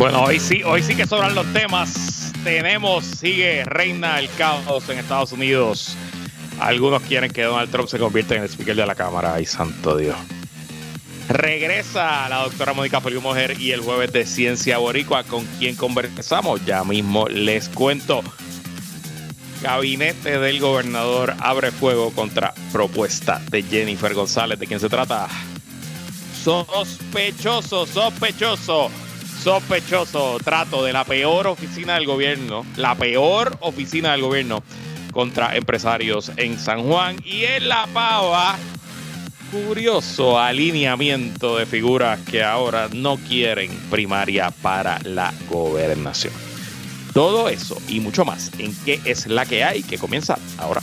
Bueno, hoy sí, hoy sí que sobran los temas. Tenemos, sigue, reina el caos en Estados Unidos. Algunos quieren que Donald Trump se convierta en el speaker de la Cámara. Ay, santo Dios. Regresa la doctora Mónica Feliu Mujer y el jueves de Ciencia Boricua, con quien conversamos. Ya mismo les cuento. Gabinete del gobernador abre fuego contra propuesta de Jennifer González. ¿De quién se trata? Sospechoso, sospechoso sospechoso trato de la peor oficina del gobierno, la peor oficina del gobierno contra empresarios en San Juan y en La Pava. Curioso alineamiento de figuras que ahora no quieren primaria para la gobernación. Todo eso y mucho más en qué es la que hay que comienza ahora.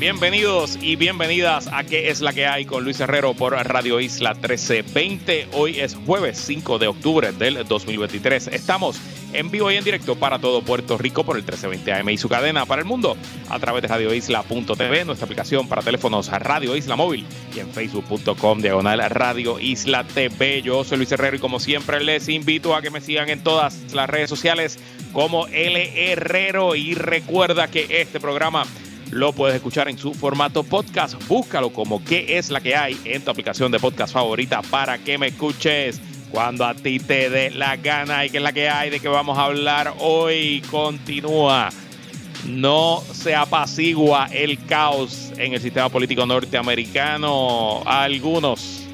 Bienvenidos y bienvenidas a ¿Qué es la que hay? con Luis Herrero por Radio Isla 1320. Hoy es jueves 5 de octubre del 2023. Estamos en vivo y en directo para todo Puerto Rico por el 1320 AM y su cadena para el mundo a través de radioisla.tv, nuestra aplicación para teléfonos Radio Isla Móvil y en facebook.com diagonal Radio Isla TV. Yo soy Luis Herrero y como siempre les invito a que me sigan en todas las redes sociales como L Herrero y recuerda que este programa lo puedes escuchar en su formato podcast. Búscalo como qué es la que hay en tu aplicación de podcast favorita para que me escuches cuando a ti te dé la gana y qué es la que hay de que vamos a hablar hoy. Continúa. No se apacigua el caos en el sistema político norteamericano. Algunos,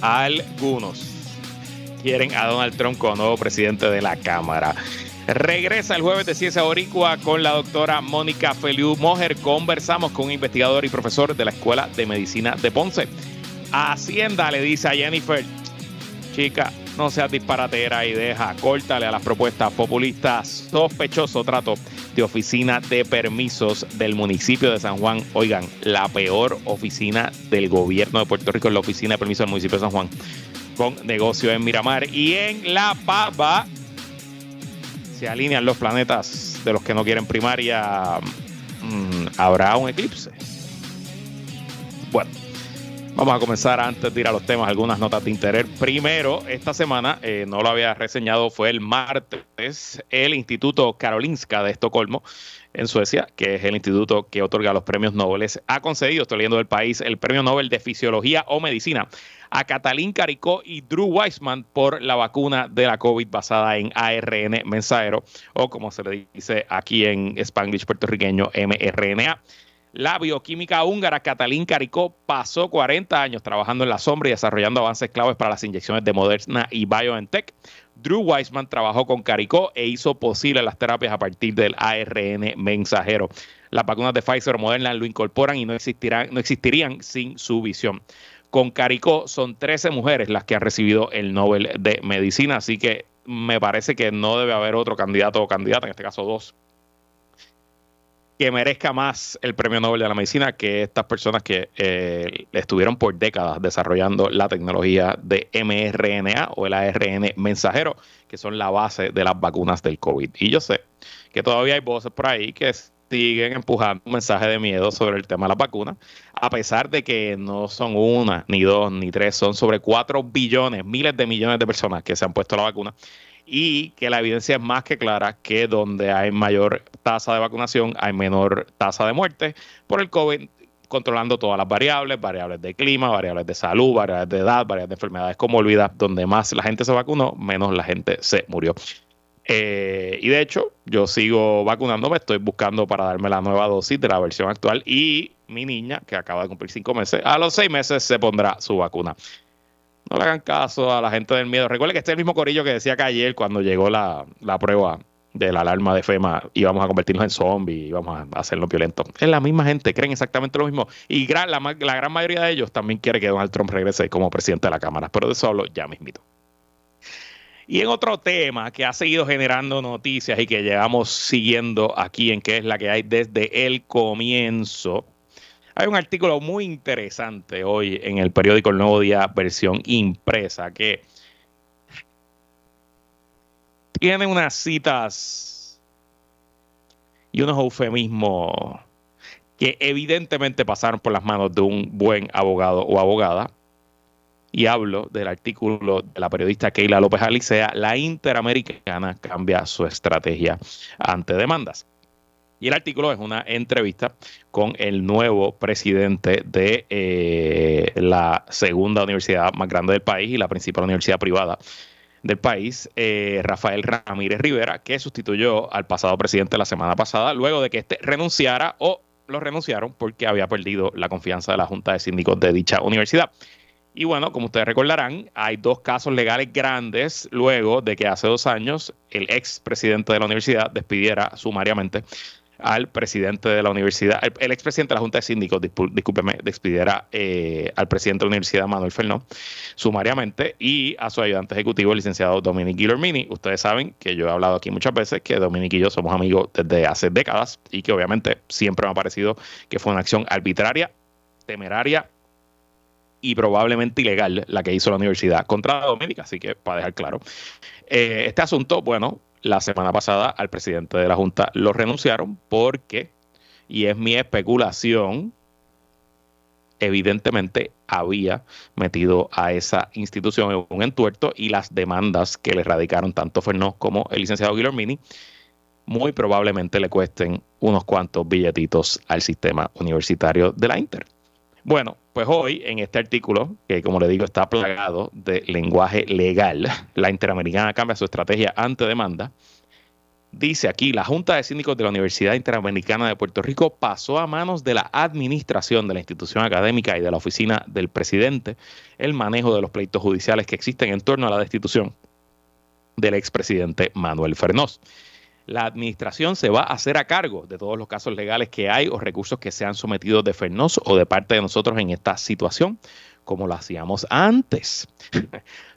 algunos quieren a Donald Trump como nuevo presidente de la Cámara. Regresa el jueves de Ciencia Boricua con la doctora Mónica Feliu Mojer. Conversamos con un investigador y profesor de la Escuela de Medicina de Ponce. Hacienda le dice a Jennifer, chica, no seas disparatera y deja, córtale a las propuestas populistas. Sospechoso trato de oficina de permisos del municipio de San Juan. Oigan, la peor oficina del gobierno de Puerto Rico es la oficina de permisos del municipio de San Juan con negocio en Miramar y en La Pava se alinean los planetas de los que no quieren primaria, mm, habrá un eclipse. Bueno, vamos a comenzar antes de ir a los temas, algunas notas de interés. Primero, esta semana, eh, no lo había reseñado, fue el martes, el Instituto Karolinska de Estocolmo en Suecia, que es el instituto que otorga los premios Nobel, ha concedido, estoy leyendo del país, el premio Nobel de Fisiología o Medicina a Catalín Caricó y Drew Weissman por la vacuna de la COVID basada en ARN mensajero, o como se le dice aquí en Spanglish puertorriqueño, mRNA. La bioquímica húngara Catalín Caricó pasó 40 años trabajando en la sombra y desarrollando avances claves para las inyecciones de Moderna y BioNTech. Drew Weissman trabajó con Caricó e hizo posible las terapias a partir del ARN mensajero. Las vacunas de Pfizer o Moderna lo incorporan y no, existirán, no existirían sin su visión. Con Caricó son 13 mujeres las que han recibido el Nobel de Medicina, así que me parece que no debe haber otro candidato o candidata, en este caso dos, que merezca más el premio Nobel de la Medicina que estas personas que eh, estuvieron por décadas desarrollando la tecnología de mRNA o el ARN mensajero, que son la base de las vacunas del COVID. Y yo sé que todavía hay voces por ahí que siguen empujando un mensaje de miedo sobre el tema de las vacunas, a pesar de que no son una, ni dos, ni tres, son sobre cuatro billones, miles de millones de personas que se han puesto la vacuna y que la evidencia es más que clara que donde hay mayor tasa de vacunación hay menor tasa de muerte por el COVID controlando todas las variables, variables de clima, variables de salud, variables de edad, variables de enfermedades como olvida, donde más la gente se vacunó, menos la gente se murió. Eh, y de hecho, yo sigo vacunándome, estoy buscando para darme la nueva dosis de la versión actual y mi niña, que acaba de cumplir cinco meses, a los seis meses se pondrá su vacuna. No le hagan caso a la gente del miedo. Recuerde que este es el mismo corillo que decía que ayer cuando llegó la, prueba de la alarma de FEMA íbamos a convertirnos en zombies, íbamos a hacerlo violento. Es la misma gente, creen exactamente lo mismo. Y la, la, gran mayoría de ellos también quiere que Donald Trump regrese como presidente de la Cámara. Pero de eso hablo ya mismito. Y en otro tema que ha seguido generando noticias y que llevamos siguiendo aquí en que es la que hay desde el comienzo, hay un artículo muy interesante hoy en el periódico El Nuevo Día, versión impresa, que tiene unas citas y unos eufemismos que evidentemente pasaron por las manos de un buen abogado o abogada y hablo del artículo de la periodista Keila López Alicea, la Interamericana cambia su estrategia ante demandas. Y el artículo es una entrevista con el nuevo presidente de eh, la segunda universidad más grande del país y la principal universidad privada del país, eh, Rafael Ramírez Rivera, que sustituyó al pasado presidente la semana pasada, luego de que éste renunciara o lo renunciaron porque había perdido la confianza de la Junta de Síndicos de dicha universidad. Y bueno, como ustedes recordarán, hay dos casos legales grandes luego de que hace dos años el ex presidente de la universidad despidiera sumariamente al presidente de la universidad, el, ex presidente de la Junta de Síndicos, discúlpeme, despidiera eh, al presidente de la universidad, Manuel Fernó, sumariamente, y a su ayudante ejecutivo, el licenciado Dominic Guillermini. Ustedes saben que yo he hablado aquí muchas veces que Dominic y yo somos amigos desde hace décadas y que obviamente siempre me ha parecido que fue una acción arbitraria, temeraria y probablemente ilegal la que hizo la universidad contra la Doménica, así que para dejar claro. Eh, este asunto, bueno, la semana pasada al presidente de la Junta lo renunciaron porque, y es mi especulación, evidentemente había metido a esa institución en un entuerto y las demandas que le radicaron tanto Fernó como el licenciado Guillermini muy probablemente le cuesten unos cuantos billetitos al sistema universitario de la Inter. Bueno, pues hoy en este artículo, que como le digo está plagado de lenguaje legal, la Interamericana cambia su estrategia ante demanda. Dice aquí, la Junta de Síndicos de la Universidad Interamericana de Puerto Rico pasó a manos de la administración de la institución académica y de la oficina del presidente el manejo de los pleitos judiciales que existen en torno a la destitución del expresidente Manuel Fernós la administración se va a hacer a cargo de todos los casos legales que hay o recursos que sean sometidos de Fernos o de parte de nosotros en esta situación, como lo hacíamos antes.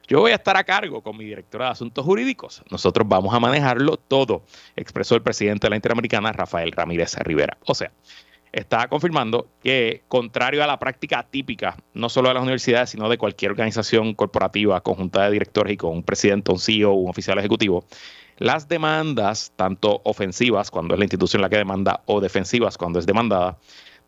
Yo voy a estar a cargo con mi directora de Asuntos Jurídicos. Nosotros vamos a manejarlo todo, expresó el presidente de la Interamericana, Rafael Ramírez Rivera. O sea, está confirmando que, contrario a la práctica típica, no solo de las universidades, sino de cualquier organización corporativa, conjunta de directores y con un presidente, un CEO, un oficial ejecutivo, las demandas, tanto ofensivas cuando es la institución la que demanda o defensivas cuando es demandada,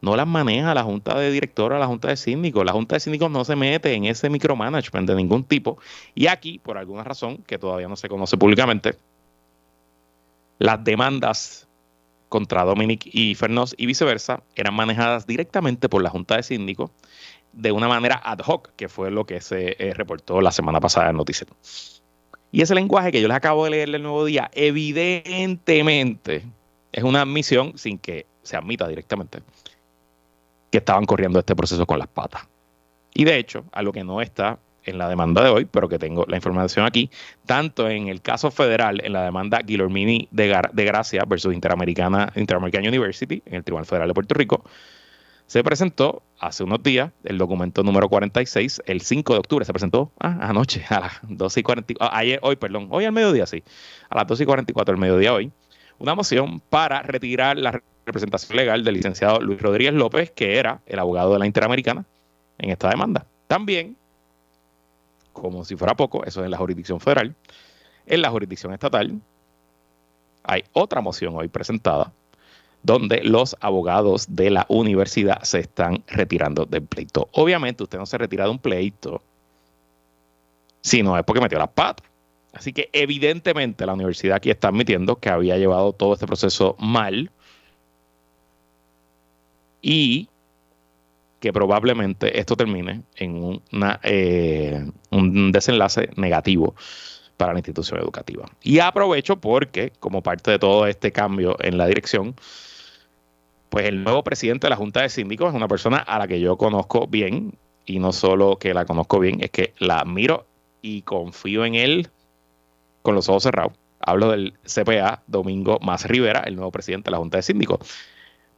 no las maneja la Junta de Directores o la Junta de Síndicos. La Junta de Síndicos no se mete en ese micromanagement de ningún tipo. Y aquí, por alguna razón que todavía no se conoce públicamente, las demandas contra Dominic y Fernós y viceversa eran manejadas directamente por la Junta de Síndicos de una manera ad hoc, que fue lo que se eh, reportó la semana pasada en Noticiero. Y ese lenguaje que yo les acabo de leer del nuevo día, evidentemente es una admisión sin que se admita directamente que estaban corriendo este proceso con las patas. Y de hecho, algo que no está en la demanda de hoy, pero que tengo la información aquí, tanto en el caso federal, en la demanda Guillermini de, de Gracia versus Interamericana, Interamerican University, en el Tribunal Federal de Puerto Rico, se presentó hace unos días el documento número 46, el 5 de octubre, se presentó ah, anoche a las 12 y 44, ah, ayer, hoy, perdón, hoy al mediodía, sí, a las 12 y 44 del mediodía hoy, una moción para retirar la representación legal del licenciado Luis Rodríguez López, que era el abogado de la Interamericana en esta demanda. También, como si fuera poco, eso es en la jurisdicción federal, en la jurisdicción estatal hay otra moción hoy presentada donde los abogados de la universidad se están retirando del pleito. Obviamente usted no se retira de un pleito si no es porque metió las patas. Así que evidentemente la universidad aquí está admitiendo que había llevado todo este proceso mal y que probablemente esto termine en eh, un desenlace negativo para la institución educativa. Y aprovecho porque, como parte de todo este cambio en la dirección, pues el nuevo presidente de la Junta de Síndicos es una persona a la que yo conozco bien, y no solo que la conozco bien, es que la admiro y confío en él con los ojos cerrados. Hablo del CPA Domingo Más Rivera, el nuevo presidente de la Junta de Síndicos.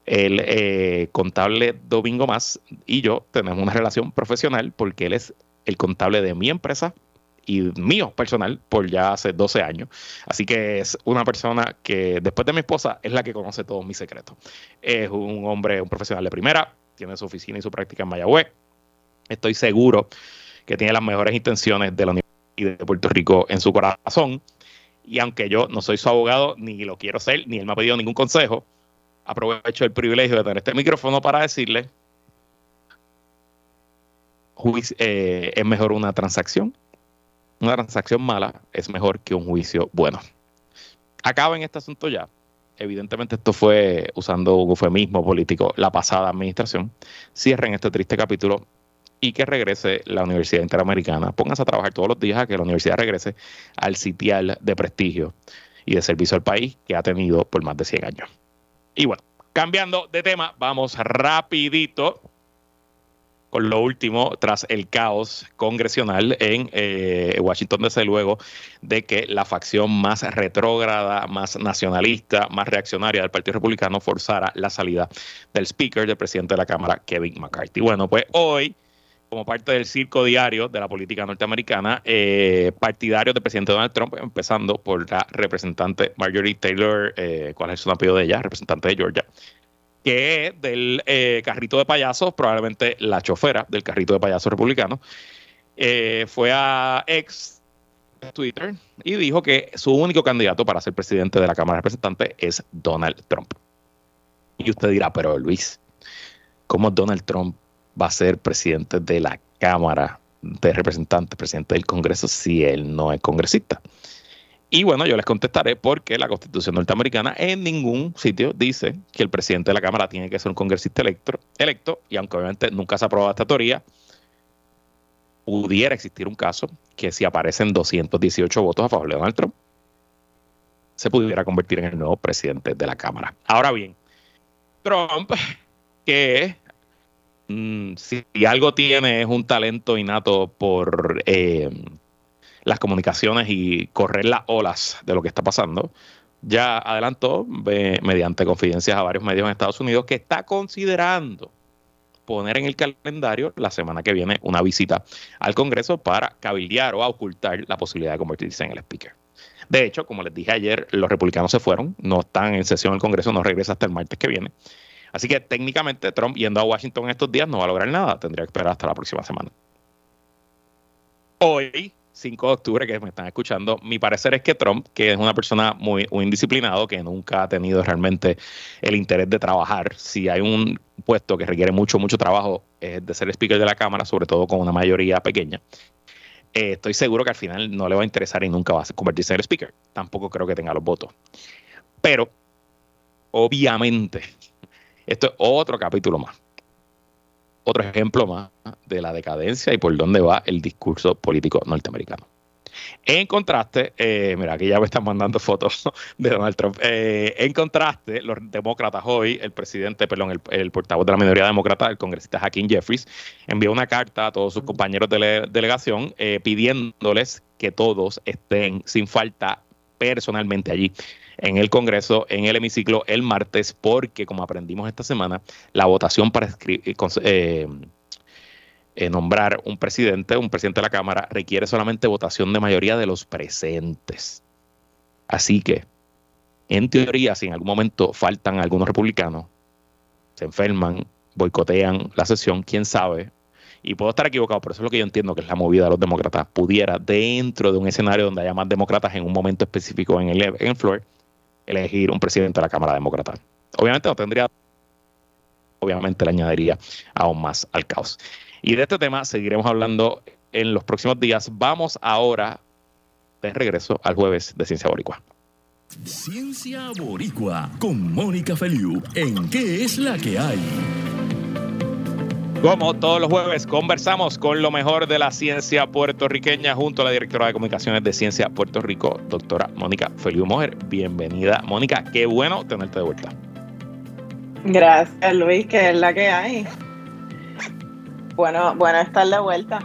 El eh, contable Domingo Más y yo tenemos una relación profesional porque él es el contable de mi empresa y mío personal por ya hace 12 años. Así que es una persona que después de mi esposa es la que conoce todos mis secretos. Es un hombre, un profesional de primera, tiene su oficina y su práctica en Mayagüez. Estoy seguro que tiene las mejores intenciones de la Universidad de Puerto Rico en su corazón. Y aunque yo no soy su abogado, ni lo quiero ser, ni él me ha pedido ningún consejo, aprovecho el privilegio de tener este micrófono para decirle, eh, es mejor una transacción. Una transacción mala es mejor que un juicio bueno. Acaba en este asunto ya. Evidentemente esto fue usando eufemismo político la pasada administración. Cierren este triste capítulo y que regrese la Universidad Interamericana. Pónganse a trabajar todos los días a que la universidad regrese al sitial de prestigio y de servicio al país que ha tenido por más de 100 años. Y bueno, cambiando de tema, vamos rapidito con lo último tras el caos congresional en eh, Washington DC luego de que la facción más retrógrada, más nacionalista, más reaccionaria del Partido Republicano forzara la salida del speaker, del presidente de la Cámara, Kevin McCarthy. Bueno, pues hoy como parte del circo diario de la política norteamericana, eh, partidarios del presidente Donald Trump, empezando por la representante Marjorie Taylor, eh, ¿cuál es su apellido de ella? Representante de Georgia, que del eh, carrito de payasos, probablemente la chofera del carrito de payasos republicano, fue a ex Twitter y dijo que su único candidato para ser presidente de la Cámara de Representantes es Donald Trump. Y usted dirá, pero Luis, ¿cómo Donald Trump va a ser presidente de la Cámara de Representantes, presidente del Congreso, si él no es congresista. Y bueno, yo les contestaré porque la Constitución norteamericana en ningún sitio dice que el presidente de la Cámara tiene que ser un congresista electo, y aunque obviamente nunca se ha aprobado esta teoría, pudiera existir un caso que si aparecen 218 votos a favor de Donald Trump, se pudiera convertir en el nuevo presidente de la Cámara. Ahora bien, Trump, que Mm, si algo tiene es un talento innato por eh, las comunicaciones y correr las olas de lo que está pasando. Ya adelantó, mediante confidencias a varios medios en Estados Unidos, que está considerando poner en el calendario la semana que viene una visita al Congreso para cabildear o ocultar la posibilidad de convertirse en el speaker. De hecho, como les dije ayer, los republicanos se fueron, no están en sesión el Congreso, no regresa hasta el martes que viene. Así que técnicamente Trump yendo a Washington estos días no va a lograr nada, tendría que esperar hasta la próxima semana. Hoy, 5 de octubre, que me están escuchando, mi parecer es que Trump, que es una persona muy, indisciplinado, que nunca ha tenido realmente el interés de trabajar, si hay un puesto que requiere mucho, mucho trabajo, es de ser speaker de la Cámara, sobre todo con una mayoría pequeña. Eh, estoy seguro que al final no le va a interesar y nunca va a convertirse en el speaker. Tampoco creo que tenga los votos. Pero, obviamente, esto es otro capítulo más. Otro ejemplo más de la decadencia y por dónde va el discurso político norteamericano. En contraste, eh, mira, aquí ya me están mandando fotos de Donald Trump. Eh, en contraste, los demócratas hoy, el presidente, perdón, el, portavoz de la minoría demócrata, el congresista Hakeem Jeffries, envió una carta a todos sus compañeros de delegación eh, pidiéndoles que todos estén sin falta personalmente allí en el Congreso, en el hemiciclo, el martes, porque como aprendimos esta semana, la votación para eh, eh, eh, nombrar un presidente, un presidente de la Cámara, requiere solamente votación de mayoría de los presentes. Así que, en teoría, si en algún momento faltan algunos republicanos, se enferman, boicotean la sesión, quién sabe, y puedo estar equivocado, pero eso es lo que yo entiendo que es la movida de los demócratas, pudiera dentro de un escenario donde haya más demócratas en un momento específico en el, en el floor, elegir un presidente de la Cámara Demócrata. Obviamente no tendría, obviamente le añadiría aún más al caos. Y de este tema seguiremos hablando en los próximos días. Vamos ahora de regreso al jueves de Ciencia Boricua. Ciencia Boricua con Mónica Feliu en ¿Qué es la que hay? Como todos los jueves, conversamos con lo mejor de la ciencia puertorriqueña junto a la directora de comunicaciones de Ciencia Puerto Rico, doctora Mónica Feliu Mojer. Bienvenida, Mónica. Qué bueno tenerte de vuelta. Gracias, Luis, que es la que hay. Bueno, bueno estar de vuelta.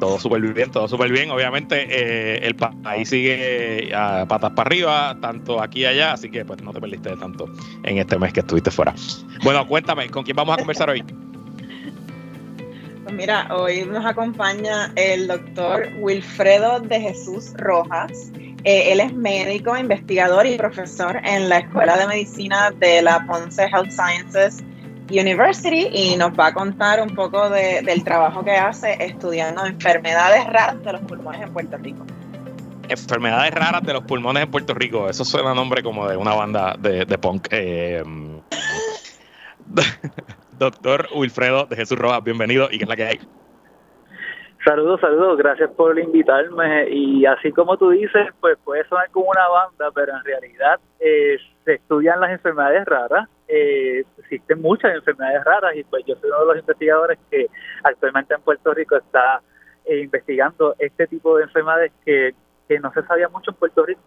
Todo súper bien, todo súper bien. Obviamente, eh, el país sigue a patas para arriba, tanto aquí y allá, así que pues no te perdiste de tanto en este mes que estuviste fuera. Bueno, cuéntame, ¿con quién vamos a conversar hoy? Mira, hoy nos acompaña el doctor Wilfredo de Jesús Rojas. Eh, él es médico, investigador y profesor en la Escuela de Medicina de la Ponce Health Sciences University y nos va a contar un poco del trabajo que hace estudiando enfermedades raras de los pulmones en Puerto Rico. Enfermedades raras de los pulmones en Puerto Rico, eso suena a nombre como de una banda de, punk. Eh, doctor Wilfredo de Jesús Rojas, bienvenido y qué es la que hay. Saludos, saludos, gracias por invitarme. Y así como tú dices, pues puede sonar como una banda, pero en realidad eh, se estudian las enfermedades raras. Eh, existen muchas enfermedades raras y pues yo soy uno de los investigadores que actualmente en Puerto Rico está eh, investigando este tipo de enfermedades que, que no se sabía mucho en Puerto Rico.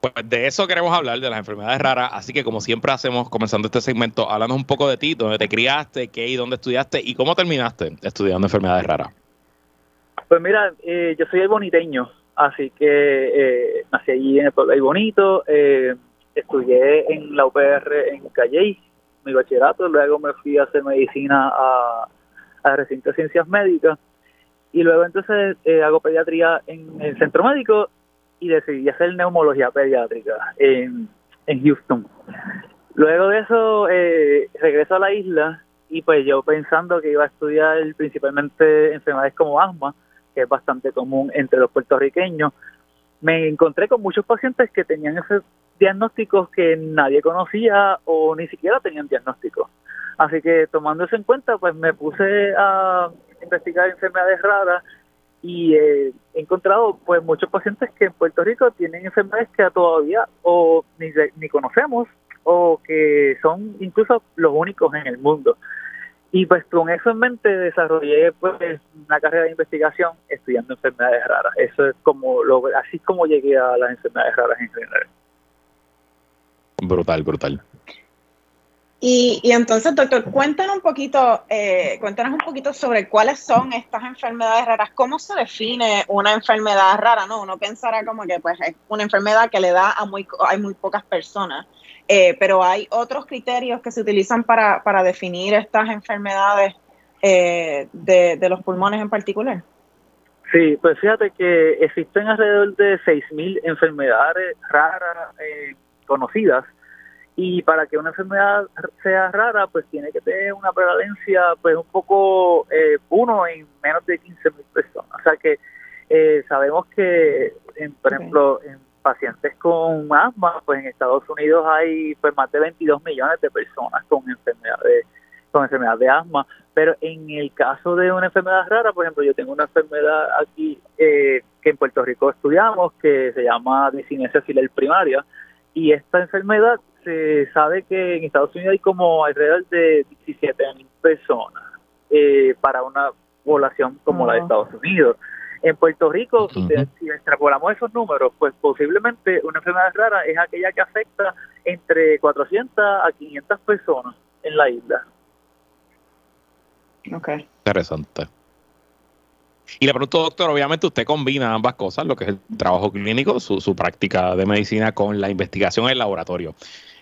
Pues de eso queremos hablar, de las enfermedades raras. Así que, como siempre hacemos, comenzando este segmento, háblanos un poco de ti, dónde te criaste, qué y dónde estudiaste y cómo terminaste estudiando enfermedades raras. Pues mira, eh, yo soy el boniteño, así que eh, nací allí en el pueblo Bonito, eh, estudié en la UPR en Calley, mi bachillerato, luego me fui a hacer medicina a, a recinto de ciencias médicas y luego entonces hago pediatría en el centro médico y decidí hacer neumología pediátrica en, en Houston. Luego de eso eh, regreso a la isla y pues yo pensando que iba a estudiar principalmente enfermedades como asma, que es bastante común entre los puertorriqueños, me encontré con muchos pacientes que tenían esos diagnósticos que nadie conocía o ni siquiera tenían diagnósticos. Así que tomando eso en cuenta, pues me puse a investigar enfermedades raras y eh, he encontrado pues muchos pacientes que en Puerto Rico tienen enfermedades que todavía o ni, ni conocemos o que son incluso los únicos en el mundo. Y pues con eso en mente desarrollé pues una carrera de investigación estudiando enfermedades raras. Eso es como lo, así como llegué a las enfermedades raras en general. Brutal, brutal. Y, y, entonces, doctor, cuéntanos un poquito, eh, cuéntanos un poquito sobre cuáles son estas enfermedades raras. ¿Cómo se define una enfermedad rara? No, uno pensará como que pues es una enfermedad que le da a muy, hay muy pocas personas, eh, pero hay otros criterios que se utilizan para, para definir estas enfermedades eh, de, de los pulmones en particular. Sí, pues fíjate que existen alrededor de 6.000 enfermedades raras conocidas y para que una enfermedad sea rara pues tiene que tener una prevalencia pues un poco eh, uno en menos de 15 mil personas. O sea que eh, sabemos que en, por ejemplo en pacientes con asma pues en Estados Unidos hay pues más de 22 millones de personas con enfermedades con enfermedad de asma. Pero en el caso de una enfermedad rara por ejemplo yo tengo una enfermedad aquí eh, que en Puerto Rico estudiamos que se llama disinesia filar primaria y esta enfermedad se sabe que en Estados Unidos hay como alrededor de 17 mil personas eh, para una población como la de Estados Unidos. En Puerto Rico, si, extrapolamos esos números, pues posiblemente una enfermedad rara es aquella que afecta entre 400 a 500 personas en la isla. Ok. Interesante. Y le pregunto, doctor, obviamente usted combina ambas cosas, lo que es el trabajo clínico, su, su práctica de medicina con la investigación en el laboratorio.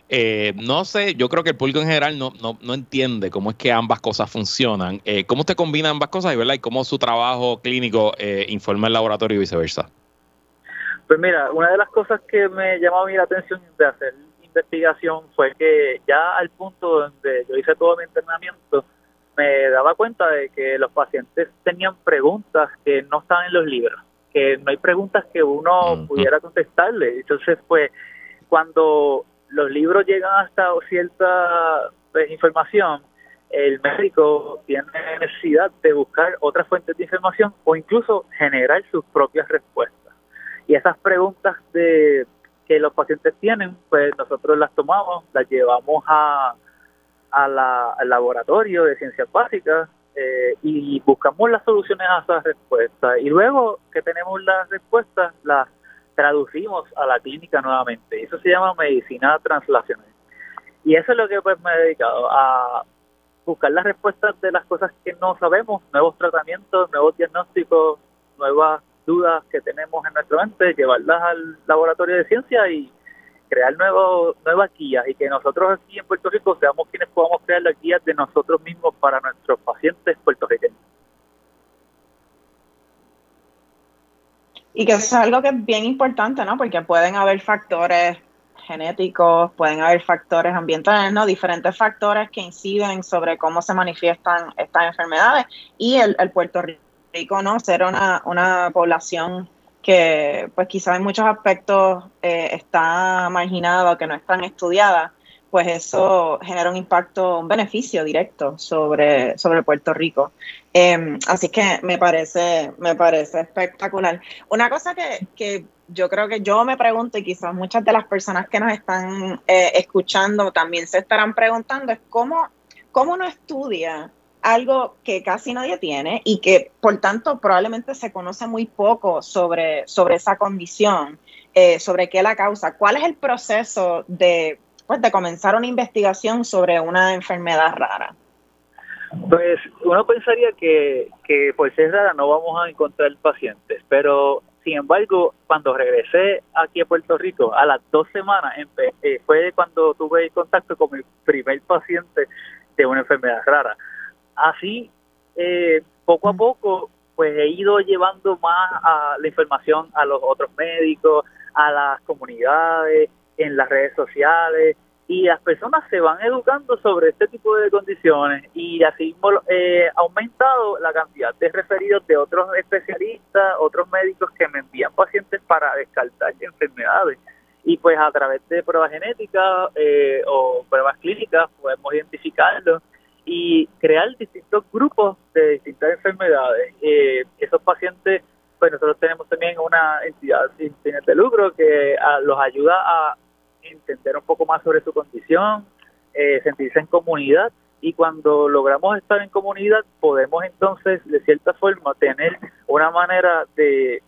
Eh, no sé, yo creo que el público en general no, no, entiende cómo es que ambas cosas funcionan. Eh, ¿Cómo usted combina ambas cosas y, ¿verdad? y cómo su trabajo clínico eh, informa el laboratorio y viceversa? Pues mira, una de las cosas que me llamó a mí la atención de hacer investigación fue que ya al punto donde yo hice todo mi entrenamiento, me daba cuenta de que los pacientes tenían preguntas que no estaban en los libros, que no hay preguntas que uno pudiera contestarle. Entonces, pues, cuando los libros llegan hasta cierta pues, información, el médico tiene necesidad de buscar otras fuentes de información o incluso generar sus propias respuestas. Y esas preguntas de que los pacientes tienen, pues nosotros las tomamos, las llevamos a, al laboratorio de ciencias básicas eh, y buscamos las soluciones a esas respuestas. Y luego que tenemos las respuestas, las traducimos a la clínica nuevamente. Eso se llama medicina translacional. Y eso es lo que pues me he dedicado, a buscar las respuestas de las cosas que no sabemos, nuevos tratamientos, nuevos diagnósticos, nuevas dudas que tenemos en nuestra mente, llevarlas al laboratorio de ciencia y, crear nuevos, nuevas guías y que nosotros aquí en Puerto Rico seamos quienes podamos crear las guías de nosotros mismos para nuestros pacientes puertorriqueños. Y que eso es algo que es bien importante, ¿no? Porque pueden haber factores genéticos, pueden haber factores ambientales, ¿no? Diferentes factores que inciden sobre cómo se manifiestan estas enfermedades. Y el, Puerto Rico, ¿no? Ser una, una población que, pues quizás en muchos aspectos eh, está marginada, que no es tan estudiada, pues eso genera un impacto, un beneficio directo sobre, sobre Puerto Rico. Em, así que me parece, me parece espectacular. Una cosa que, yo creo que yo me pregunto y quizás muchas de las personas que nos están eh, escuchando también se estarán preguntando es cómo, cómo uno estudia algo que casi nadie tiene y que por tanto probablemente se conoce muy poco sobre, sobre esa condición, eh, sobre qué la causa, cuál es el proceso de pues, de comenzar una investigación sobre una enfermedad rara? Pues uno pensaría que, que por ser rara no vamos a encontrar pacientes, pero sin embargo, cuando regresé aquí a Puerto Rico, a las dos semanas, eh, fue cuando tuve contacto con mi primer paciente de una enfermedad rara. Así, eh, poco a poco, pues he ido llevando más la información a los otros médicos, a las comunidades, en las redes sociales y las personas se van educando sobre este tipo de condiciones y así eh, ha aumentado la cantidad de referidos de otros especialistas, otros médicos que me envían pacientes para descartar enfermedades y pues a través de pruebas genéticas eh, o pruebas clínicas podemos identificarlos y crear distintos grupos de distintas enfermedades. Eh, esos pacientes, pues nosotros tenemos también una entidad sin fines de lucro que ah, los ayuda a entender un poco más sobre su condición, eh, sentirse en comunidad y cuando logramos estar en comunidad podemos entonces de cierta forma tener una manera de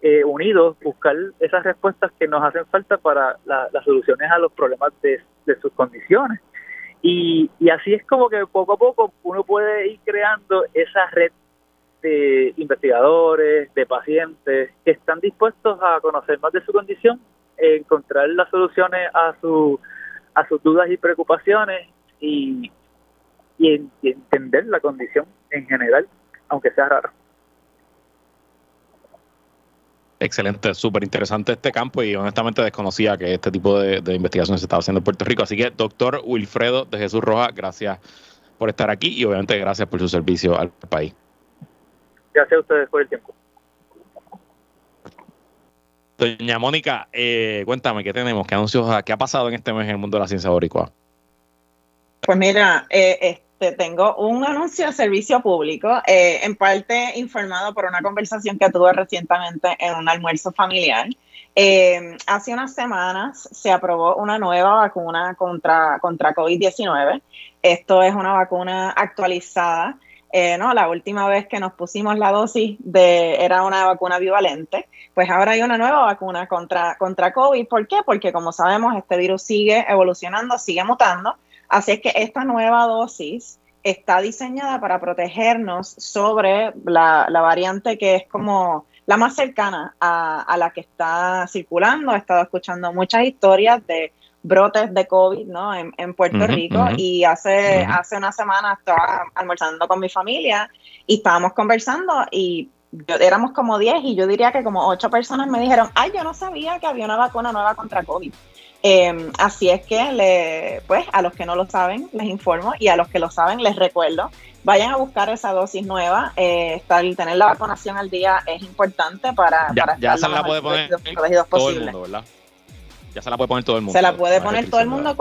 eh, unidos buscar esas respuestas que nos hacen falta para las soluciones a los problemas de, sus condiciones. Y, y así es como que poco a poco uno puede ir creando esa red de investigadores, de pacientes que están dispuestos a conocer más de su condición encontrar las soluciones a, su, a sus dudas y preocupaciones y, y, entender la condición en general, aunque sea rara. Excelente, súper interesante este campo y honestamente desconocía que este tipo de, de, investigación se estaba haciendo en Puerto Rico. Así que, doctor Wilfredo de Jesús Roja, gracias por estar aquí y obviamente gracias por su servicio al país. Gracias a ustedes por el tiempo. Doña Mónica, eh, cuéntame, ¿qué tenemos? ¿Qué anuncios, qué ha pasado en este mes en el mundo de la ciencia boricua? Pues mira, eh, este, tengo un anuncio de servicio público, eh, en parte informado por una conversación que tuve recientemente en un almuerzo familiar. hace unas semanas se aprobó una nueva vacuna contra, contra COVID-19. Esto es una vacuna actualizada eh, no, la última vez que nos pusimos la dosis de era una vacuna bivalente, pues ahora hay una nueva vacuna contra, contra COVID. ¿Por qué? Porque como sabemos, este virus sigue evolucionando, sigue mutando. Así es que esta nueva dosis está diseñada para protegernos sobre la, variante que es como la más cercana a, la que está circulando. He estado escuchando muchas historias de brotes de COVID ¿no? en, Puerto Rico y hace, hace una semana estaba almorzando con mi familia y estábamos conversando y éramos como 10 y yo diría que como 8 personas me dijeron, ay, yo no sabía que había una vacuna nueva contra COVID. Em, así es que, le, pues, a los que no lo saben, les informo y a los que lo saben, les recuerdo, vayan a buscar esa dosis nueva. Eh, estar, tener la vacunación al día es importante para, para ya estar se la puede poner todo el mundo, ¿verdad? Ya se la puede poner todo el mundo. Se la puede poner todo el mundo,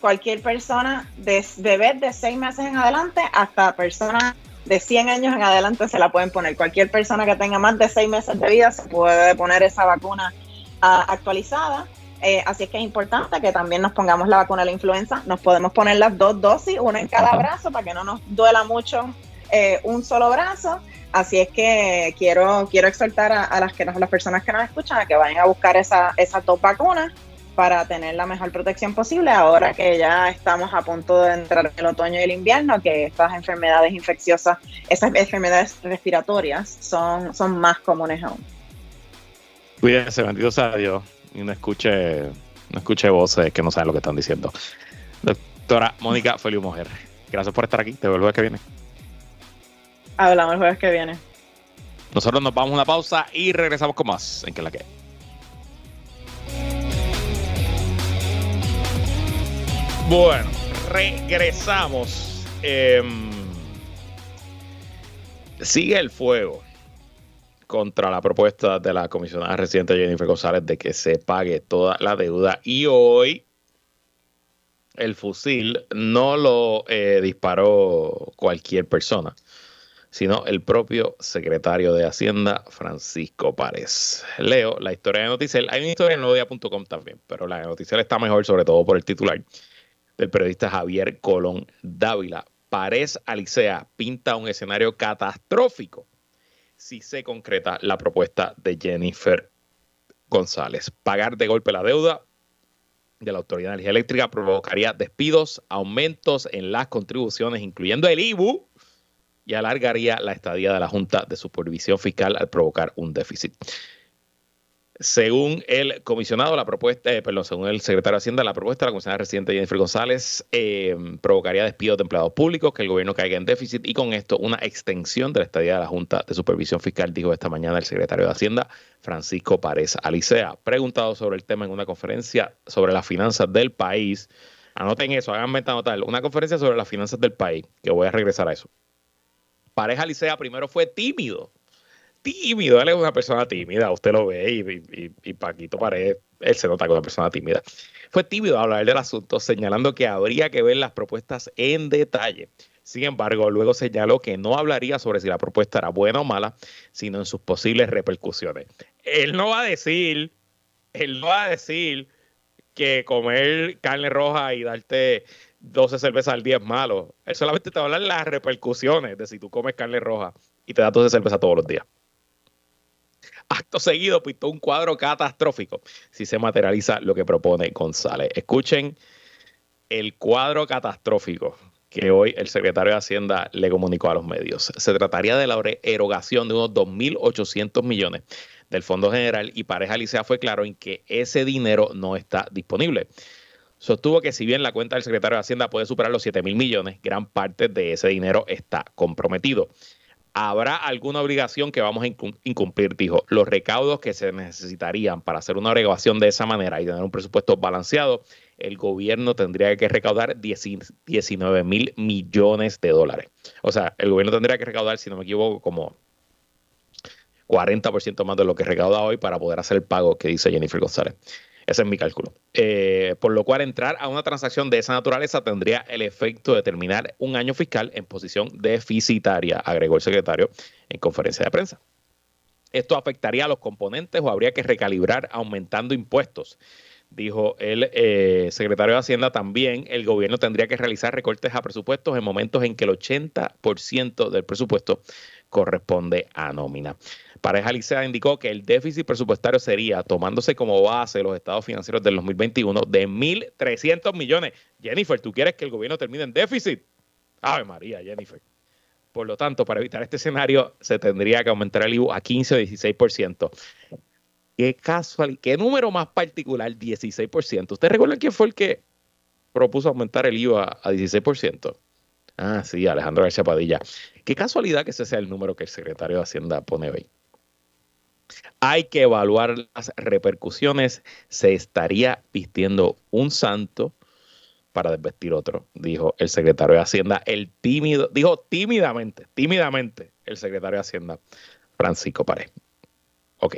cualquier persona, de bebé de seis meses en adelante hasta personas de 100 años en adelante se la pueden poner. Cualquier persona que tenga más de seis meses de vida se puede poner esa vacuna ah, actualizada. Eh, así es que es importante que también nos pongamos la vacuna de la influenza. Nos podemos poner las dos dosis, una en cada brazo, para que no nos duela mucho eh, un solo brazo. Así es que quiero, quiero exhortar a, las, que, las personas que nos escuchan a que vayan a buscar esa, esas dos vacunas para tener la mejor protección posible ahora que ya estamos a punto de entrar en el otoño y el invierno, que estas enfermedades infecciosas, esas enfermedades respiratorias son, son más comunes aún. Cuídense, bendito sea Dios, y no escuche no escuché voces que no saben lo que están diciendo. Doctora Mónica Feliu Mujer, gracias por estar aquí. Te veo el jueves que viene. Hablamos el jueves que viene. Nosotros nos vamos a una pausa y regresamos con más en que la que. Bueno, regresamos. Em, sigue el fuego contra la propuesta de la comisionada residente Jennifer González de que se pague toda la deuda y hoy el fusil no lo eh, disparó cualquier persona, sino el propio secretario de Hacienda, Francisco Párez. Leo la historia de Noticiel. Hay una historia en nodia.com también, pero la de Noticiel está mejor, sobre todo por el titular del periodista Javier Colón Dávila. Párez Alicea pinta un escenario catastrófico si se concreta la propuesta de Jennifer González. Pagar de golpe la deuda de la Autoridad de Energía Eléctrica provocaría despidos, aumentos en las contribuciones, incluyendo el IBU, y alargaría la estadía de la Junta de Supervisión Fiscal al provocar un déficit. Según el comisionado, la propuesta, eh, perdón, según el secretario de Hacienda, la propuesta de la comisionada residente Jennifer González eh, provocaría despidos de empleados públicos, que el gobierno caiga en déficit y con esto una extensión de la estadía de la Junta de Supervisión Fiscal, dijo esta mañana el secretario de Hacienda, Francisco Párez Alicea. Preguntado sobre el tema en una conferencia sobre las finanzas del país, anoten eso, hagan venta notar, una conferencia sobre las finanzas del país, que voy a regresar a eso. Párez Alicea primero fue tímido tímido, él es una persona tímida, usted lo ve y, Paquito Pared, él se nota es una persona tímida. Fue tímido a hablar del asunto, señalando que habría que ver las propuestas en detalle. Sin embargo, luego señaló que no hablaría sobre si la propuesta era buena o mala, sino en sus posibles repercusiones. Él no va a decir, él no va a decir que comer carne roja y darte 12 cervezas al día es malo. Él solamente te va a hablar las repercusiones de si tú comes carne roja y te das 12 cervezas todos los días. Acto seguido pintó un cuadro catastrófico si se materializa lo que propone González. Escuchen el cuadro catastrófico que hoy el secretario de Hacienda le comunicó a los medios. Se trataría de la erogación de unos 2.800 millones del Fondo General y Pareja Licea fue claro en que ese dinero no está disponible. Sostuvo que si bien la cuenta del secretario de Hacienda puede superar los 7 mil millones, gran parte de ese dinero está comprometido habrá alguna obligación que vamos a incumplir, dijo. Los recaudos que se necesitarían para hacer una obligación de esa manera y tener un presupuesto balanceado, el gobierno tendría que recaudar 19 mil millones de dólares. O sea, el gobierno tendría que recaudar, si no me equivoco, como 40% más de lo que recauda hoy para poder hacer el pago que dice Jennifer González. Ese es mi cálculo. Eh, por lo cual, entrar a una transacción de esa naturaleza tendría el efecto de terminar un año fiscal en posición deficitaria, agregó el secretario en conferencia de prensa. Esto afectaría a los componentes o habría que recalibrar aumentando impuestos. Dijo el eh, secretario de Hacienda también, el gobierno tendría que realizar recortes a presupuestos en momentos en que el 80% del presupuesto corresponde a nómina. Pareja Licea indicó que el déficit presupuestario sería, tomándose como base los estados financieros del 2021, de 1.300 millones. Jennifer, ¿tú quieres que el gobierno termine en déficit? Ave María, Jennifer. Por lo tanto, para evitar este escenario, se tendría que aumentar el IVU a 15 o 16%. Qué casual, qué número más particular, 16%. ¿Usted recuerda quién fue el que propuso aumentar el IVA a 16%? Ah, sí, Alejandro García Padilla. Qué casualidad que ese sea el número que el secretario de Hacienda pone hoy. Hay que evaluar las repercusiones. Se estaría vistiendo un santo para desvestir otro, dijo el secretario de Hacienda, el tímido, dijo tímidamente, tímidamente el secretario de Hacienda, Francisco Pared. Ok.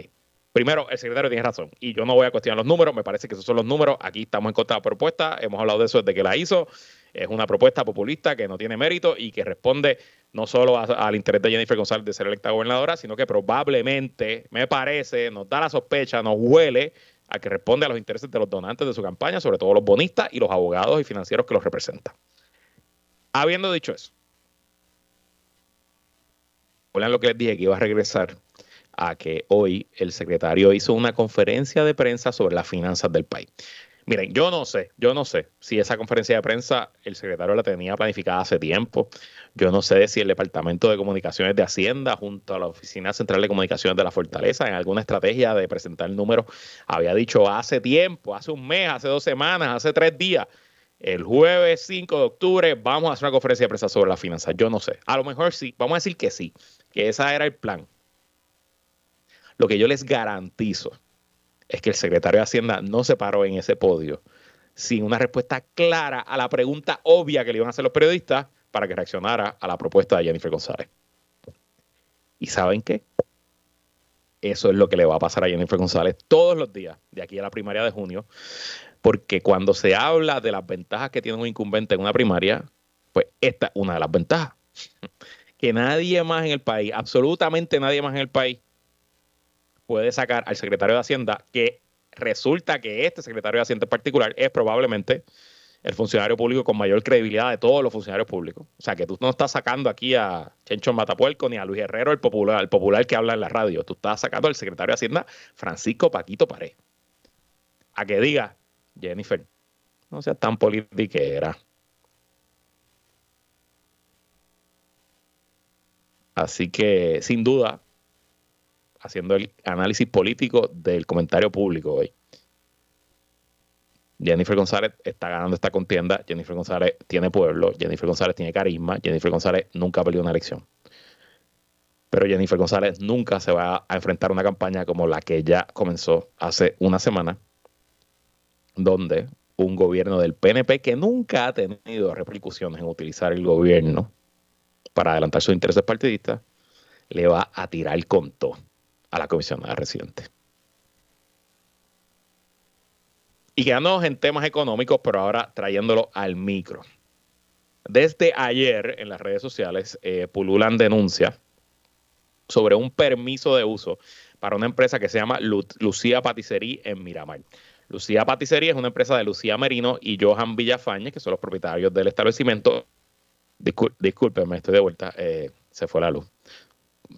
Primero, el secretario tiene razón y yo no voy a cuestionar los números, me parece que esos son los números. Aquí estamos en contra de la propuesta, hemos hablado de eso desde que la hizo. Es una propuesta populista que no tiene mérito y que responde no solo al interés de Jennifer González de ser electa gobernadora, sino que probablemente, me parece, nos da la sospecha, nos huele a que responde a los intereses de los donantes de su campaña, sobre todo los bonistas y los abogados y financieros que los representan. Habiendo dicho eso, lo que les dije que iba a regresar a que hoy el secretario hizo una conferencia de prensa sobre las finanzas del país. Miren, yo no sé, yo no sé si esa conferencia de prensa el secretario la tenía planificada hace tiempo. Yo no sé si el Departamento de Comunicaciones de Hacienda junto a la Oficina Central de Comunicaciones de la Fortaleza en alguna estrategia de presentar números había dicho hace tiempo, hace un mes, hace dos semanas, hace tres días. El jueves 5 de octubre vamos a hacer una conferencia de prensa sobre la finanzas. Yo no sé. A lo mejor sí. Vamos a decir que sí, que ese era el plan. Lo que yo les garantizo es que el secretario de Hacienda no se paró en ese podio sin una respuesta clara a la pregunta obvia que le iban a hacer los periodistas para que reaccionara a la propuesta de Jennifer González. ¿Y saben qué? Eso es lo que le va a pasar a Jennifer González todos los días, de aquí a la primaria de junio, porque cuando se habla de las ventajas que tiene un incumbente en una primaria, pues esta es una de las ventajas. Que nadie más en el país, absolutamente nadie más en el país, puede sacar al secretario de Hacienda, que resulta que este secretario de Hacienda en particular es probablemente el funcionario público con mayor credibilidad de todos los funcionarios públicos. O sea, que tú no estás sacando aquí a Chencho Matapuerco ni a Luis Herrero, el popular, el popular que habla en la radio. Tú estás sacando al secretario de Hacienda, Francisco Paquito Pared. A que diga, Jennifer, no seas tan politiquera. Así que, sin duda, haciendo el análisis político del comentario público hoy. Jennifer González está ganando esta contienda. Jennifer González tiene pueblo. Jennifer González tiene carisma. Jennifer González nunca ha perdido una elección. Pero Jennifer González nunca se va a enfrentar a una campaña como la que ya comenzó hace una semana, donde un gobierno del PNP que nunca ha tenido repercusiones en utilizar el gobierno para adelantar sus intereses partidistas, le va a tirar con todo a la comisionada residente. Y quedándonos en temas económicos, pero ahora trayéndolo al micro. Desde ayer en las redes sociales eh, pululan denuncias sobre un permiso de uso para una empresa que se llama Lucía Patisserie en Miramar. Lucía Patisserie es una empresa de Lucía Merino y Johan Villafañe, que son los propietarios del establecimiento. discúlpenme, estoy de vuelta, eh, se fue la luz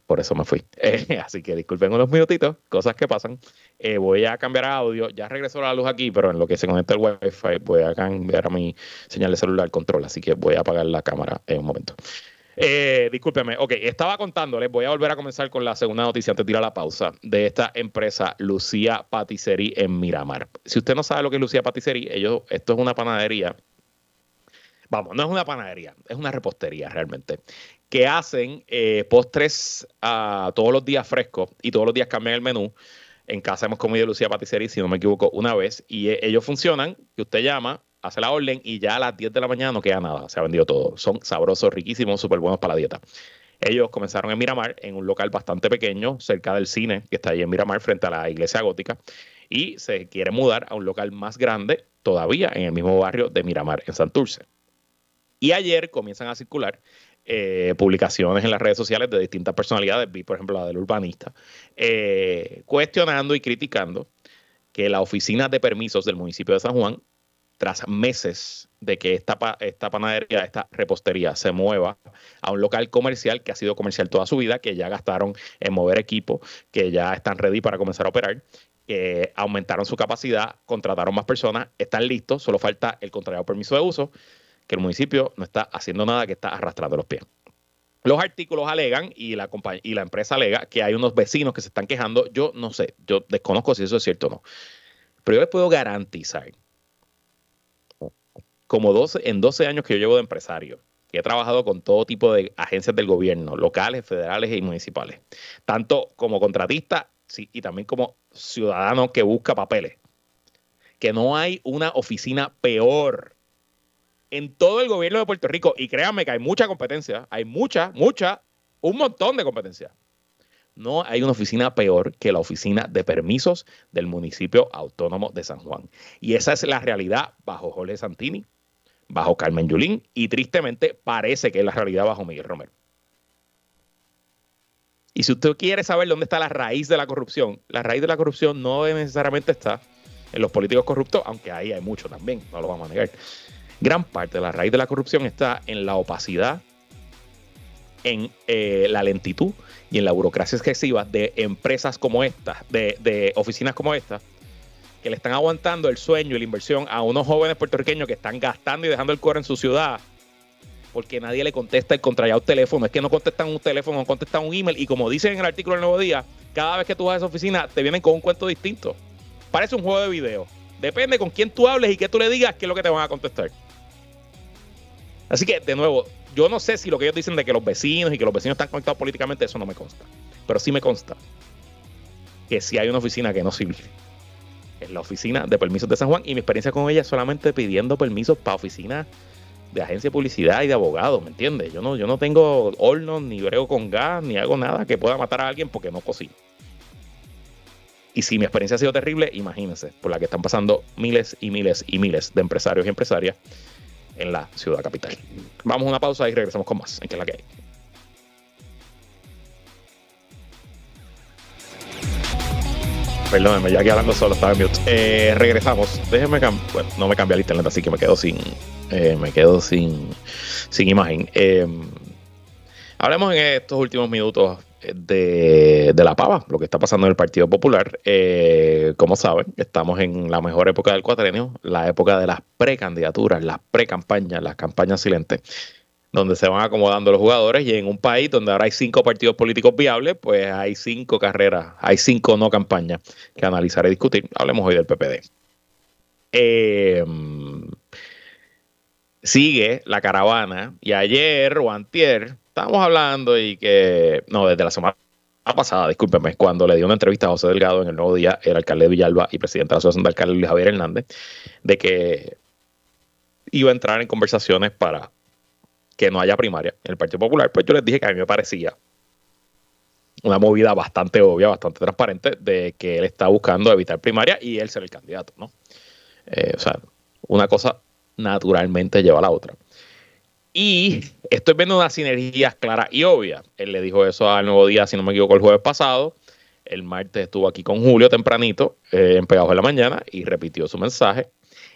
por eso me fui. Eh, así que disculpen unos minutitos, cosas que pasan. Eh, voy a cambiar a audio. Ya regresó la luz aquí, pero en lo que se conecta el wifi voy a cambiar a mi señal de celular control, así que voy a apagar la cámara en un momento. Eh, discúlpeme, ok, estaba contándoles, voy a volver a comenzar con la segunda noticia antes de tirar la pausa, de esta empresa Lucía Patisserie en Miramar. Si usted no sabe lo que es Lucía Patisserie, ellos, esto es una panadería vamos, no es una panadería, es una repostería realmente, que hacen eh, postres uh, todos los días frescos y todos los días cambian el menú. En casa hemos comido Lucía Patisserie, si no me equivoco, una vez. Y eh, ellos funcionan, que usted llama, hace la orden y ya a las 10 de la mañana no queda nada. Se ha vendido todo. Son sabrosos, riquísimos, súper buenos para la dieta. Ellos comenzaron en Miramar, en un local bastante pequeño, cerca del cine, que está ahí en Miramar, frente a la iglesia gótica. Y se quiere mudar a un local más grande, todavía en el mismo barrio de Miramar, en Santurce. Y ayer comienzan a circular eh, publicaciones en las redes sociales de distintas personalidades, vi por ejemplo la del urbanista, eh, cuestionando y criticando que la oficina de permisos del municipio de San Juan, tras meses de que esta, esta panadería, esta repostería se mueva a un local comercial que ha sido comercial toda su vida, que ya gastaron en mover equipo, que ya están ready para comenzar a operar, que aumentaron su capacidad, contrataron más personas, están listos, solo falta el contrario permiso de uso que el municipio no está haciendo nada, que está arrastrando los pies. Los artículos alegan y la, y la empresa alega que hay unos vecinos que se están quejando. Yo no sé, yo desconozco si eso es cierto o no. Pero yo les puedo garantizar, como 12, en 12 años que yo llevo de empresario, que he trabajado con todo tipo de agencias del gobierno, locales, federales y municipales, tanto como contratista y también como ciudadano que busca papeles, que no hay una oficina peor en todo el gobierno de Puerto Rico. Y créanme que hay mucha competencia, hay mucha, mucha, un montón de competencia. No hay una oficina peor que la oficina de permisos del municipio autónomo de San Juan. Y esa es la realidad bajo Jorge Santini, bajo Carmen Yulín y tristemente parece que es la realidad bajo Miguel Romero. Y si usted quiere saber dónde está la raíz de la corrupción, la raíz de la corrupción no necesariamente está en los políticos corruptos, aunque ahí hay mucho también, no lo vamos a negar. Gran parte de la raíz de la corrupción está en la opacidad, en eh, la lentitud y en la burocracia excesiva de empresas como esta, de, oficinas como esta, que le están aguantando el sueño y la inversión a unos jóvenes puertorriqueños que están gastando y dejando el cuero en su ciudad porque nadie le contesta el contrallado teléfono. Es que no contestan un teléfono, no contestan un email. Y como dicen en el artículo del Nuevo Día, cada vez que tú vas a esa oficina te vienen con un cuento distinto. Parece un juego de video. Depende con quién tú hables y qué tú le digas, qué es lo que te van a contestar. Así que, de nuevo, yo no sé si lo que ellos dicen de que los vecinos y que los vecinos están conectados políticamente, eso no me consta. Pero sí me consta que si hay una oficina que no sirve. Es la oficina de permisos de San Juan y mi experiencia con ella es solamente pidiendo permisos para oficinas de agencia de publicidad y de abogados, ¿me entiendes? Yo no, yo no tengo hornos, ni brego con gas, ni hago nada que pueda matar a alguien porque no cocino. Y si mi experiencia ha sido terrible, imagínense, por la que están pasando miles y miles y miles de empresarios y empresarias en la ciudad capital. Vamos a una pausa y regresamos con más en que es la que hay. Perdónenme, ya aquí hablando solo estaba en mute. Eh, regresamos. Déjenme cambiar. Bueno, no me cambia el internet, así que me quedo sin. Eh, me quedo sin, sin imagen. Eh, hablemos en estos últimos minutos de, la pava, lo que está pasando en el Partido Popular. como saben, estamos en la mejor época del cuatrenio, la época de las precandidaturas, las precampañas, las campañas silentes donde se van acomodando los jugadores y en un país donde ahora hay cinco partidos políticos viables, pues hay cinco carreras, hay cinco no campañas que analizar y discutir. Hablemos hoy del PPD. Em, sigue la caravana y ayer o antier estábamos hablando y que, no, desde la semana pasada, discúlpeme, cuando le dio una entrevista a José Delgado en el Nuevo Día, el alcalde de Villalba y presidente de la Asociación de Alcaldes Luis Javier Hernández, de que iba a entrar en conversaciones para que no haya primaria en el Partido Popular, pues yo les dije que a mí me parecía una movida bastante obvia, bastante transparente, de que él está buscando evitar primaria y él ser el candidato, ¿no? Eh, o sea, una cosa naturalmente lleva a la otra. Y estoy viendo unas sinergias claras y obvias. Él le dijo eso al Nuevo Día, si no me equivoco, el jueves pasado. El martes estuvo aquí con Julio tempranito, eh, en Pegajo de la Mañana, y repitió su mensaje.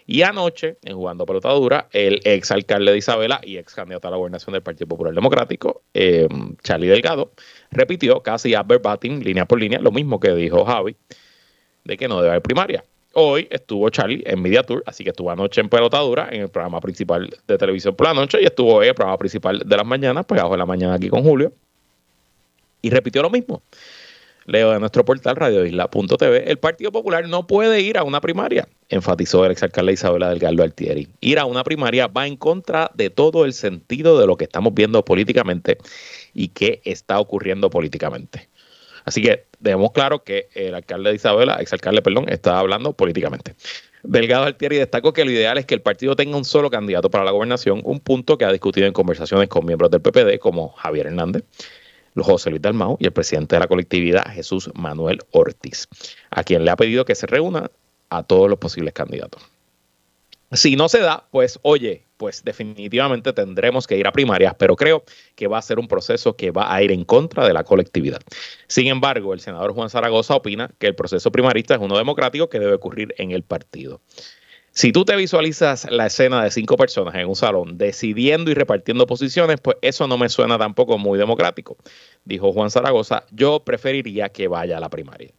Y anoche, en Jugando Pelota Dura, el ex alcalde de Isabela y ex candidato a la gobernación del Partido Popular Democrático, eh, Charlie Delgado, repitió casi a verbatim, línea por línea, lo mismo que dijo Javi, de que no debe haber primaria. Hoy estuvo Charlie en Media Tour, así que estuvo anoche en Pelotadura, en el programa principal de televisión por la noche, y estuvo hoy en el programa principal de las mañanas, pues abajo de la mañana aquí con Julio, y repitió lo mismo. Leo de nuestro portal radioisla.tv, el Partido Popular no puede ir a una primaria, enfatizó el exalcalde Isabela Delgado Altieri. Ir a una primaria va en contra de todo el sentido de lo que estamos viendo políticamente y qué está ocurriendo políticamente. Así que dejemos claro que el alcalde de Isabela, exalcalde, perdón, está hablando políticamente. Delgado Altieri destacó que lo ideal es que el partido tenga un solo candidato para la gobernación, un punto que ha discutido en conversaciones con miembros del PPD como Javier Hernández, José Luis Dalmau y el presidente de la colectividad, Jesús Manuel Ortiz, a quien le ha pedido que se reúna a todos los posibles candidatos. Si no se da, pues oye, pues definitivamente tendremos que ir a primarias, pero creo que va a ser un proceso que va a ir en contra de la colectividad. Sin embargo, el senador Juan Zaragoza opina que el proceso primarista es uno democrático que debe ocurrir en el partido. Si tú te visualizas la escena de cinco personas en un salón decidiendo y repartiendo posiciones, pues eso no me suena tampoco muy democrático. Dijo Juan Zaragoza, yo preferiría que vaya a la primaria.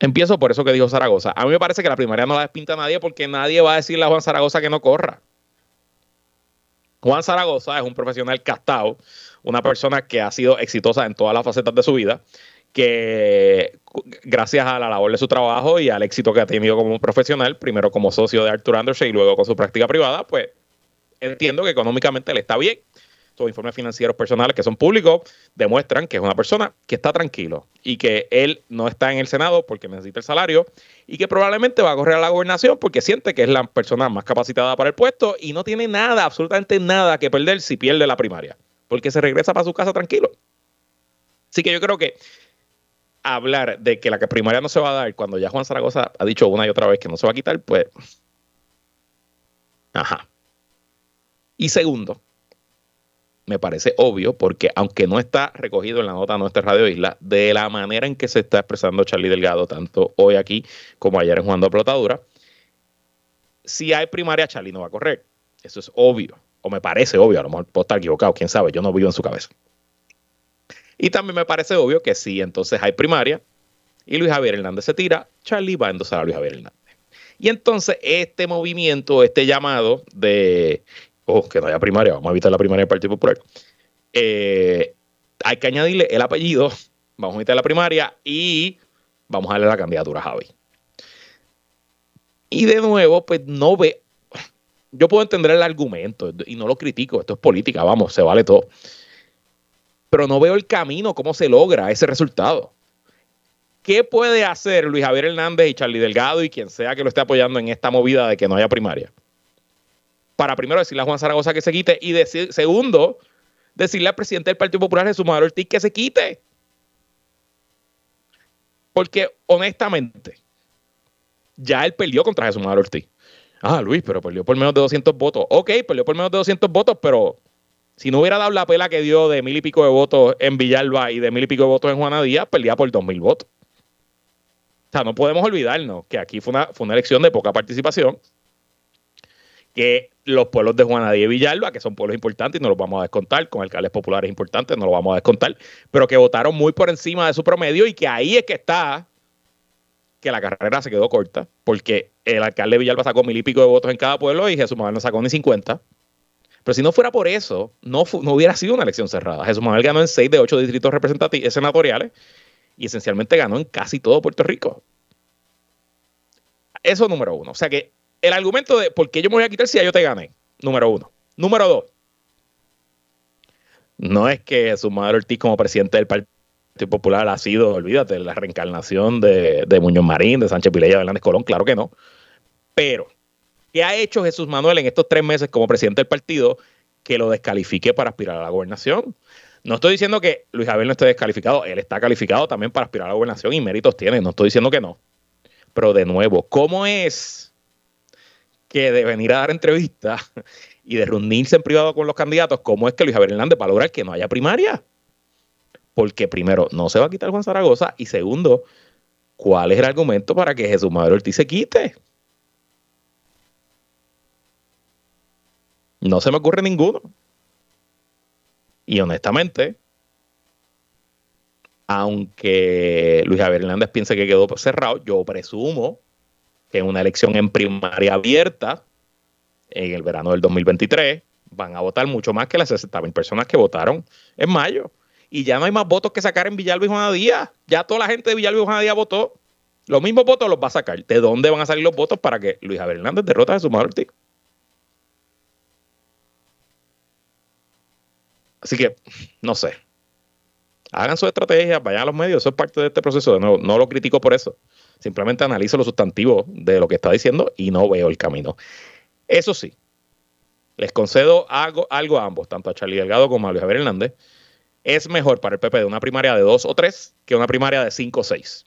Empiezo por eso que dijo Zaragoza. A mí me parece que la primaria no la despinta a nadie porque nadie va a decirle a Juan Zaragoza que no corra. Juan Zaragoza es un profesional castado, una persona que ha sido exitosa en todas las facetas de su vida que gracias a la labor de su trabajo y al éxito que ha tenido como profesional, primero como socio de Arthur Anderson y luego con su práctica privada, pues entiendo que económicamente le está bien. Sus informes financieros personales que son públicos demuestran que es una persona que está tranquilo y que él no está en el Senado porque necesita el salario y que probablemente va a correr a la gobernación porque siente que es la persona más capacitada para el puesto y no tiene nada, absolutamente nada que perder si pierde la primaria, porque se regresa para su casa tranquilo. Así que yo creo que hablar de que la primaria no se va a dar cuando ya Juan Zaragoza ha dicho una y otra vez que no se va a quitar, pues. Ajá. Y segundo, me parece obvio, porque aunque no está recogido en la nota nuestra Radio Isla, de la manera en que se está expresando Charlie Delgado, tanto hoy aquí como ayer en Jugando a Plotadura, si hay primaria, Charlie no va a correr. Eso es obvio, o me parece obvio, a lo mejor puedo estar equivocado, quién sabe, yo no vivo en su cabeza. Y también me parece obvio que si entonces hay primaria y Luis Javier Hernández se tira, Charlie va a endosar a Luis Javier Hernández. Y entonces este movimiento, este llamado de, oh, que no haya primaria, vamos a evitar la primaria del Partido Popular, eh, hay que añadirle el apellido, vamos a evitar la primaria y vamos a darle la candidatura a Javi. Y de nuevo, pues no ve, yo puedo entender el argumento y no lo critico, esto es política, vamos, se vale todo. Pero no veo el camino, cómo se logra ese resultado. ¿Qué puede hacer Luis Javier Hernández y Charlie Delgado y quien sea que lo esté apoyando en esta movida de que no haya primaria? Para primero decirle a Juan Zaragoza que se quite y decir, segundo, decirle al presidente del Partido Popular, Jesús Manuel Ortiz, que se quite. Porque honestamente, ya él perdió contra Jesús Manuel Ortiz. Ah, Luis, pero perdió por menos de 200 votos. Ok, perdió por menos de 200 votos, pero si no hubiera dado la pela que dio de mil y pico de votos en Villalba y de mil y pico de votos en Juana Díaz, perdía por dos mil votos. O sea, no podemos olvidarnos que aquí fue una, fue una elección de poca participación, que los pueblos de Juana Díaz y Villalba, que son pueblos importantes y no los vamos a descontar, con alcaldes populares importantes no los vamos a descontar, pero que votaron muy por encima de su promedio y que ahí es que está que la carrera se quedó corta, porque el alcalde de Villalba sacó mil y pico de votos en cada pueblo y Jesús Manuel no sacó ni 50. Pero si no fuera por eso, no, hubiera sido una elección cerrada. Jesús Manuel ganó en seis de ocho distritos representativos senatoriales y esencialmente ganó en casi todo Puerto Rico. Eso número uno. O sea que el argumento de por qué yo me voy a quitar si ya yo te gané, número uno. Número dos. No es que su madre Ortiz como presidente del Partido Popular ha sido, olvídate, la reencarnación de, Muñoz Marín, de Sánchez Pilella, de Hernández Colón, claro que no. Pero, ¿qué ha hecho Jesús Manuel en estos tres meses como presidente del partido que lo descalifique para aspirar a la gobernación? No estoy diciendo que Luis Javier no esté descalificado, él está calificado también para aspirar a la gobernación y méritos tiene, no estoy diciendo que no. Pero de nuevo, ¿cómo es que de venir a dar entrevistas y de reunirse en privado con los candidatos, cómo es que Luis Javier Hernández va a lograr que no haya primaria? Porque primero, no se va a quitar Juan Zaragoza y segundo, ¿cuál es el argumento para que Jesús Madero Ortiz se quite? No se me ocurre ninguno. Y honestamente, aunque Luis Javier Hernández piense que quedó cerrado, yo presumo en una elección en primaria abierta, en el verano del 2023, van a votar mucho más que las 60.000 personas que votaron en mayo. Y ya no hay más votos que sacar en Villalba y Juana Díaz. Ya toda la gente de Villalba y Juana Díaz votó. Los mismos votos los va a sacar. ¿De dónde van a salir los votos para que Luis Javier Hernández derrote a su madre Así que, no sé. Hagan su estrategia, vayan a los medios, eso es parte de este proceso. Nuevo, no lo critico por eso. Simplemente analizo los sustantivos de lo que está diciendo y no veo el camino. Eso sí, les concedo algo, algo a ambos, tanto a Charlie Delgado como a Luis Javier Hernández. Es mejor para el PP de una primaria de 2 o 3 que una primaria de 5 o 6.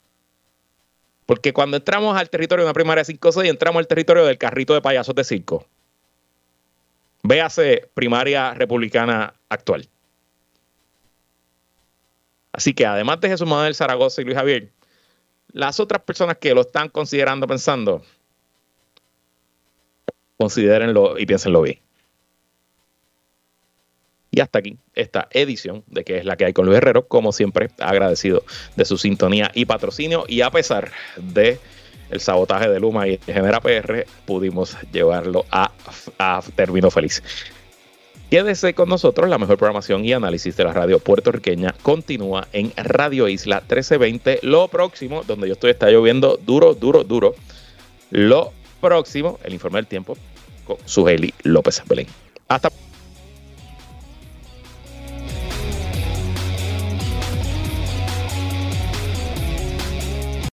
Porque cuando entramos al territorio de una primaria de 5 o 6, entramos al territorio del carrito de payasos de circo. Véase primaria republicana actual. Así que además de Jesús Manuel Zaragoza y Luis Javier, las otras personas que lo están considerando pensando, considérenlo y piénsenlo bien. Y hasta aquí esta edición de que es la que hay con Luis Herrero, como siempre, agradecido de su sintonía y patrocinio. Y a pesar de el sabotaje de Luma y Genera PR, pudimos llevarlo a, a término feliz. Quédese con nosotros, la mejor programación y análisis de la radio puertorriqueña continúa en Radio Isla 1320. Lo próximo, donde yo estoy, está lloviendo duro, duro, duro. Lo próximo, el informe del tiempo con Sugeli López Belén. Hasta